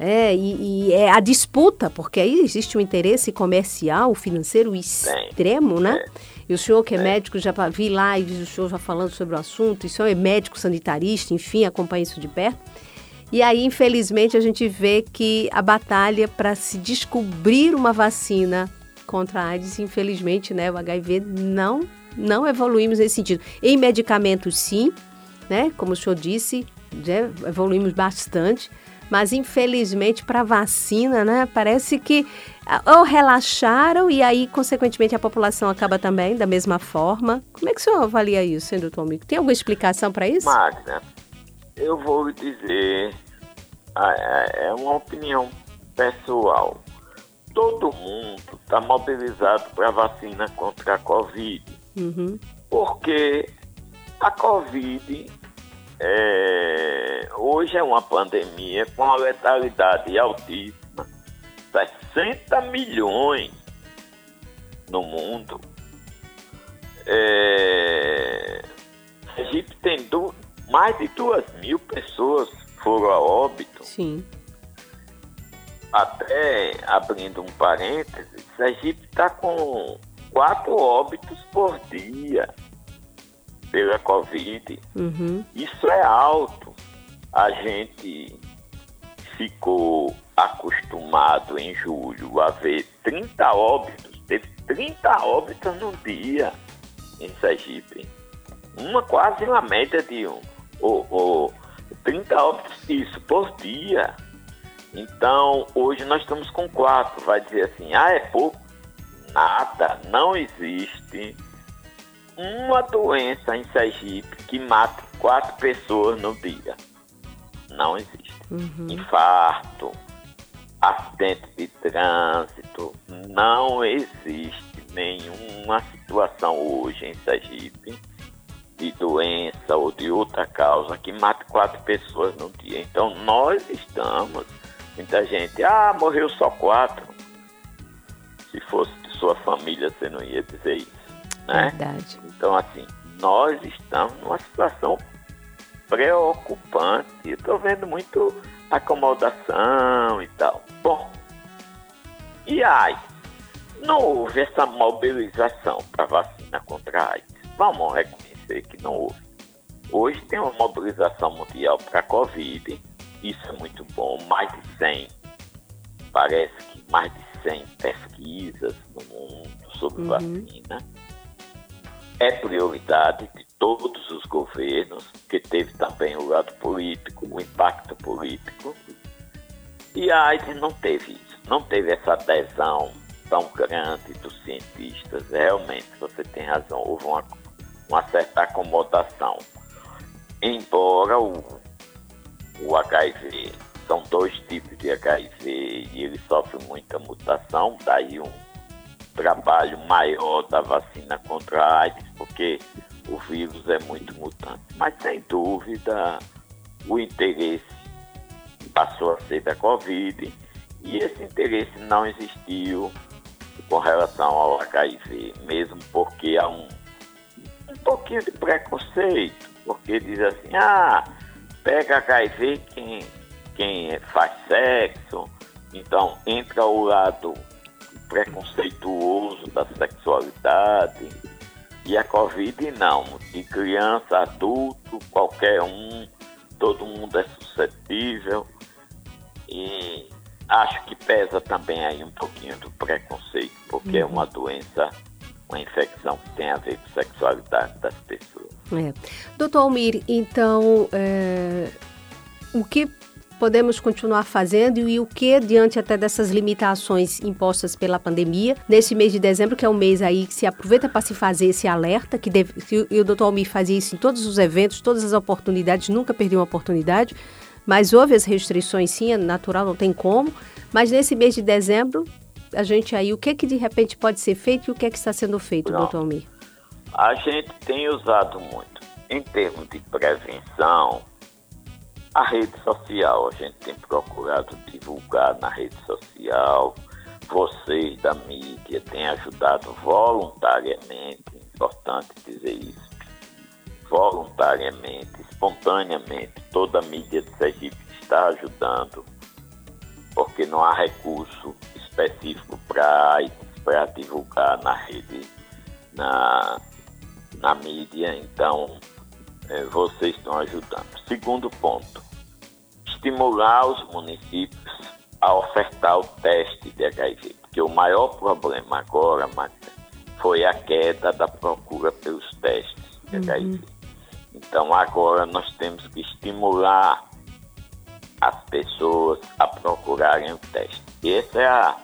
É, e, e é a disputa, porque aí existe um interesse comercial, financeiro extremo, né? E o senhor que é médico, já vi lives, o senhor já falando sobre o assunto, e o senhor é médico sanitarista, enfim, acompanha isso de perto. E aí, infelizmente, a gente vê que a batalha para se descobrir uma vacina contra a AIDS, infelizmente, né, o HIV não não evoluímos nesse sentido. Em medicamentos, sim, né, como o senhor disse, né, evoluímos bastante, mas infelizmente para vacina, né, parece que ou relaxaram e aí, consequentemente, a população acaba também da mesma forma. Como é que o senhor avalia isso, hein, doutor Mico? Tem alguma explicação para isso? Magna, eu vou lhe dizer, ah, é é uma opinião pessoal. Todo mundo está mobilizado para a vacina contra a Covid, Uhum. porque a Covid é, hoje é uma pandemia com a letalidade altíssima, 60 milhões no mundo. É, Egito tem mais de duas mil pessoas foram a óbito. Sim. Até abrindo um parênteses, Sergipe está com quatro óbitos por dia pela Covid. Uhum. Isso é alto. A gente ficou acostumado em julho a ver 30 óbitos, teve 30 óbitos num dia em Sergipe. Uma quase uma média de um, o, o, 30 óbitos, isso, por dia. Então, hoje nós estamos com quatro. Vai dizer assim, ah, é pouco? Nada, não existe uma doença em Sergipe que mate quatro pessoas no dia. Não existe. Infarto, acidente de trânsito, não existe nenhuma situação hoje em Sergipe de doença ou de outra causa que mate quatro pessoas no dia. Então nós estamos, muita gente, ah, morreu só quatro. Se fosse de sua família, você não ia dizer isso, né? Verdade. Então, assim, nós estamos numa situação preocupante. Eu estou vendo muito acomodação e tal. Bom, e aí? Não houve essa mobilização para vacina contra a AIDS. Vamos reconhecer que não houve. Hoje tem uma mobilização mundial para a Covid. Isso é muito bom. Mais de 100, parece que mais de 100 pesquisas no mundo sobre Uhum. vacina é prioridade de todos os governos, que teve também o lado político, o impacto político. E a AIDS não teve isso, não teve essa adesão tão grande dos cientistas. Realmente, você tem razão, houve uma, uma certa acomodação. Embora o, o HIV. São dois tipos de HIV e ele sofre muita mutação, daí um trabalho maior da vacina contra a AIDS, porque o vírus é muito mutante. Mas sem dúvida o interesse passou a ser da Covid e esse interesse não existiu com relação ao HIV, mesmo porque há um, pouquinho de preconceito, porque diz assim, ah, pega HIV quem, quem faz sexo, então entra o lado preconceituoso da sexualidade e a Covid não, de criança, adulto, qualquer um, todo mundo é suscetível e acho que pesa também aí um pouquinho do preconceito, porque uhum. é uma doença, uma infecção que tem a ver com a sexualidade das pessoas. É. Doutor Almir, então, é, o que podemos continuar fazendo e o que, diante até dessas limitações impostas pela pandemia, nesse mês de dezembro, que é um mês aí que se aproveita para se fazer esse alerta, que, deve, que o doutor Almir fazia isso em todos os eventos, todas as oportunidades, nunca perdeu uma oportunidade, mas houve as restrições sim, é natural, não tem como. Mas nesse mês de dezembro, a gente aí, o que que de repente pode ser feito e o que é que está sendo feito, não. doutor Almir? A gente tem usado muito. Em termos de prevenção, a rede social, a gente tem procurado divulgar na rede social. Vocês da mídia têm ajudado voluntariamente, importante dizer isso, voluntariamente, espontaneamente, toda a mídia de Sergipe está ajudando, porque não há recurso específico para divulgar na rede, na, na mídia, então é, vocês estão ajudando. Segundo ponto, estimular os municípios a ofertar o teste de HIV, porque o maior problema agora, Magda, foi a queda da procura pelos testes de uhum. HIV. Então agora nós temos que estimular as pessoas a procurarem o teste. Essa é a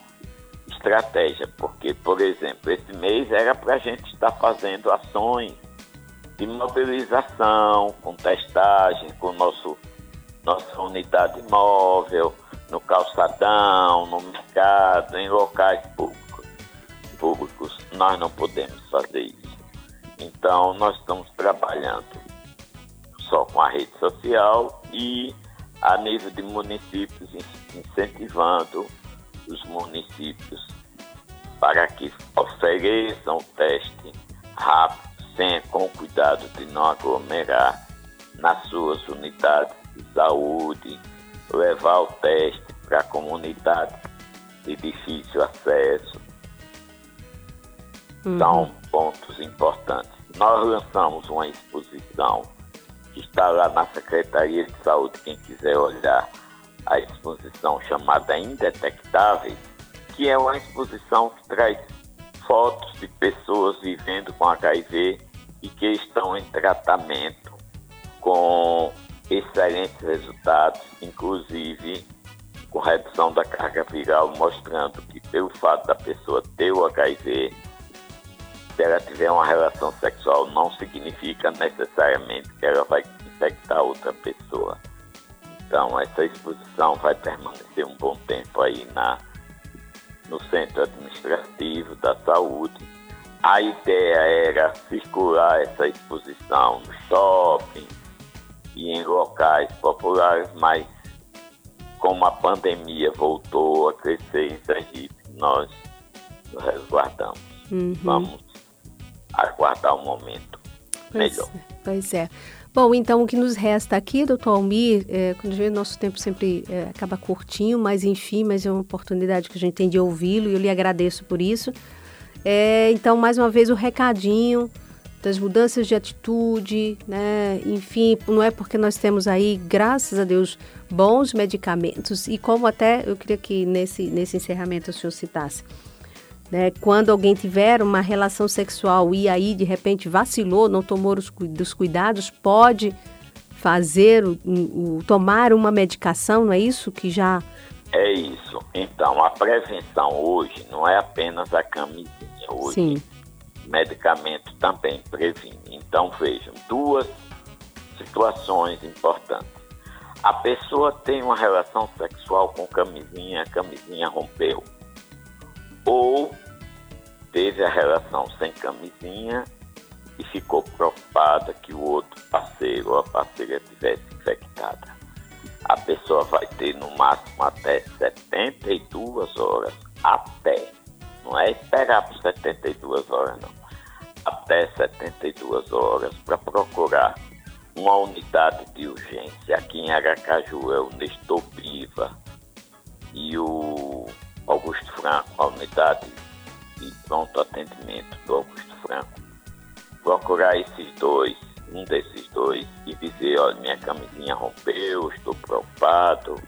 estratégia, porque, por exemplo, esse mês era para a gente estar fazendo ações de mobilização, com testagem, com nosso, nossa unidade móvel, no calçadão, no mercado, em locais públicos. públicos. Nós não podemos fazer isso. Então, nós estamos trabalhando só com a rede social e a nível de municípios, incentivando os municípios para que ofereçam teste rápido, sem, com cuidado de não aglomerar nas suas unidades de saúde, levar o teste para comunidades de difícil acesso. Uhum. São pontos importantes. Nós lançamos uma exposição que está lá na Secretaria de Saúde, quem quiser olhar a exposição chamada Indetectáveis, que é uma exposição que traz fotos de pessoas vivendo com HIV e que estão em tratamento com excelentes resultados, inclusive com redução da carga viral, mostrando que pelo fato da pessoa ter o HIV, se ela tiver uma relação sexual, não significa necessariamente que ela vai infectar outra pessoa. Então, essa exposição vai permanecer um bom tempo aí na, no Centro Administrativo da Saúde. A ideia era circular essa exposição no shopping e em locais populares, mas como a pandemia voltou a crescer em Sergipe, nós nos resguardamos. Uhum. Vamos aguardar um momento pois melhor. É, pois é. Bom, então o que nos resta aqui, doutor Almir, é, nosso tempo sempre é, acaba curtinho, mas enfim, mas é uma oportunidade que a gente tem de ouvi-lo e eu lhe agradeço por isso. É, então, mais uma vez, o recadinho das mudanças de atitude, né? Enfim, não é porque nós temos aí, graças a Deus, bons medicamentos e como até eu queria que nesse, nesse encerramento o senhor citasse né? Quando alguém tiver uma relação sexual e aí de repente vacilou, não tomou os, os cuidados, pode fazer o, o, tomar uma medicação, não é isso que já é isso. Então, a prevenção hoje não é apenas a camisinha. Hoje, Sim. medicamento também previne. Então, vejam, duas situações importantes. a pessoa tem uma relação sexual com camisinha, a camisinha rompeu. Ou teve a relação sem camisinha e ficou preocupada que o outro parceiro ou a parceira estivesse infectada. A pessoa vai ter no máximo até 72 horas, até, não é esperar por 72 horas não, até 72 horas para procurar uma unidade de urgência. Aqui em Aracaju é o Nestor Piva e o Augusto Franco, a unidade de pronto atendimento do Augusto Franco. Procurar esses dois, um desses dois, e dizer, olha, minha camisinha rompeu, estou preocupado,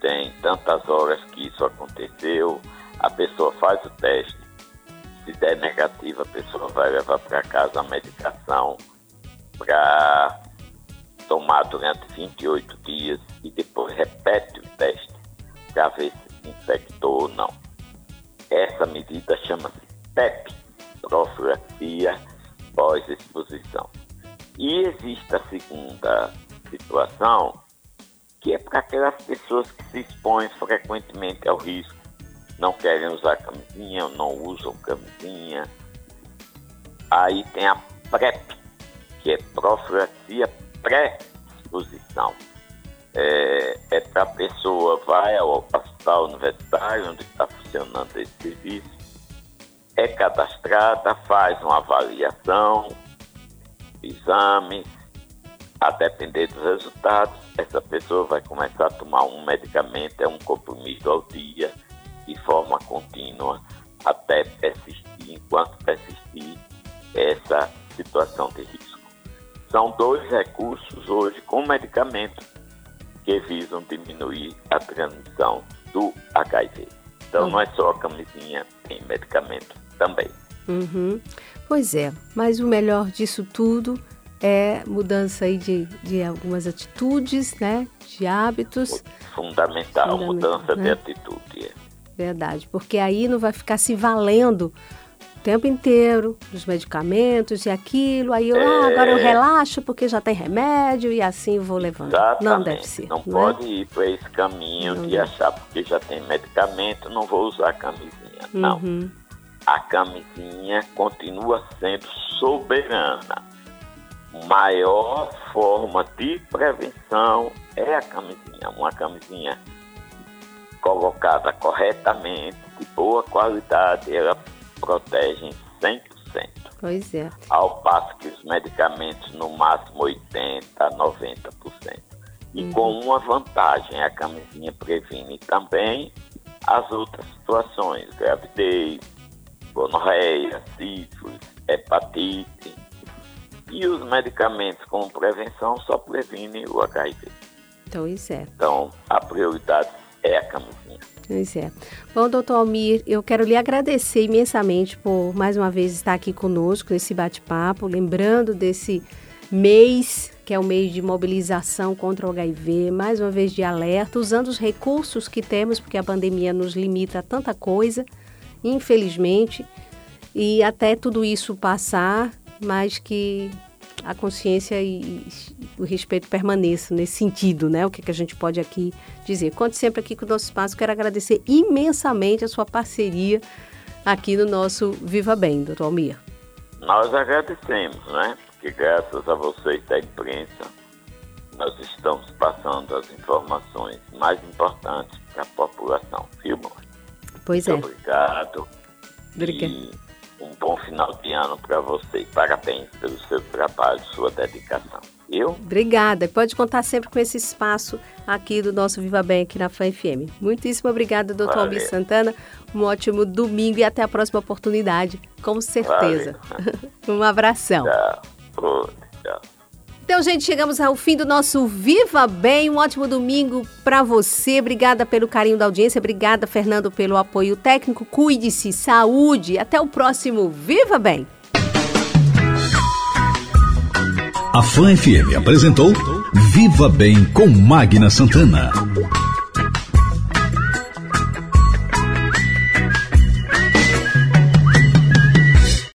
tem tantas horas que isso aconteceu, a pessoa faz o teste, se der negativo, a pessoa vai levar para casa a medicação para tomar durante 28 dias e depois repete o teste para ver se infectou ou não. Essa medida chama-se PEP, profilaxia pós-exposição. E existe a segunda situação, que é para aquelas pessoas que se expõem frequentemente ao risco, não querem usar camisinha, não usam camisinha. Aí tem a PrEP, que é profilaxia pré-exposição. É, a pessoa vai ao hospital universitário, onde está funcionando esse serviço, é cadastrada, faz uma avaliação, exames, a depender dos resultados, essa pessoa vai começar a tomar um medicamento, é um comprimido ao dia, de forma contínua, até persistir, enquanto persistir essa situação de risco. São dois recursos hoje com medicamento que visam diminuir a transmissão do HIV. Então, não é só a camisinha, tem medicamento também. Uhum. Pois é, mas o melhor disso tudo é mudança aí de, de algumas atitudes, né? De hábitos. Fundamental, mudança né? de atitude. É. Verdade, porque aí não vai ficar se valendo tempo inteiro dos medicamentos e aquilo. Aí eu, é... ah, agora eu relaxo porque já tem remédio e assim vou levando. Exatamente. Não deve ser. Não, não pode é? ir para esse caminho não de achar porque já tem medicamento, não vou usar camisinha. Uhum. Não. A camisinha continua sendo soberana. Maior forma de prevenção é a camisinha. Uma camisinha colocada corretamente, de boa qualidade, ela protegem 100%. Pois é. Ao passo que os medicamentos, no máximo 80%, 90%. E uhum. com uma vantagem, a camisinha previne também as outras situações, gravidez, gonorreia, sífilis, hepatite. E os medicamentos como prevenção só previnem o HIV. Então, isso é. Então, a prioridade é a camisinha. Pois é. Bom, doutor Almir, eu quero lhe agradecer imensamente por mais uma vez estar aqui conosco nesse bate-papo, lembrando desse mês, que é o mês de mobilização contra o HIV, mais uma vez de alerta, usando os recursos que temos, porque a pandemia nos limita a tanta coisa, infelizmente, e até tudo isso passar, mas que a consciência e, o respeito permaneça nesse sentido, né? O que, que a gente pode aqui dizer. Conte sempre aqui com o nosso espaço. Quero agradecer imensamente a sua parceria aqui no nosso Viva Bem, doutor Almir. Nós agradecemos, né? Porque graças a vocês da imprensa, nós estamos passando as informações mais importantes para a população, viu, Pois Muito é. Obrigado. Obrigada. E um bom final de ano para você. Parabéns pelo seu trabalho, sua dedicação. Eu? Obrigada. Pode contar sempre com esse espaço aqui do nosso Viva Bem aqui na FAM FM. Muitíssimo obrigada, doutor Albi Santana. Um ótimo domingo e até a próxima oportunidade, com certeza. *laughs* um abração. Tchau. Então, gente, chegamos ao fim do nosso Viva Bem. Um ótimo domingo para você. Obrigada pelo carinho da audiência. Obrigada, Fernando, pelo apoio técnico. Cuide-se, saúde. Até o próximo Viva Bem. A Fã FM apresentou Viva Bem com Magna Santana.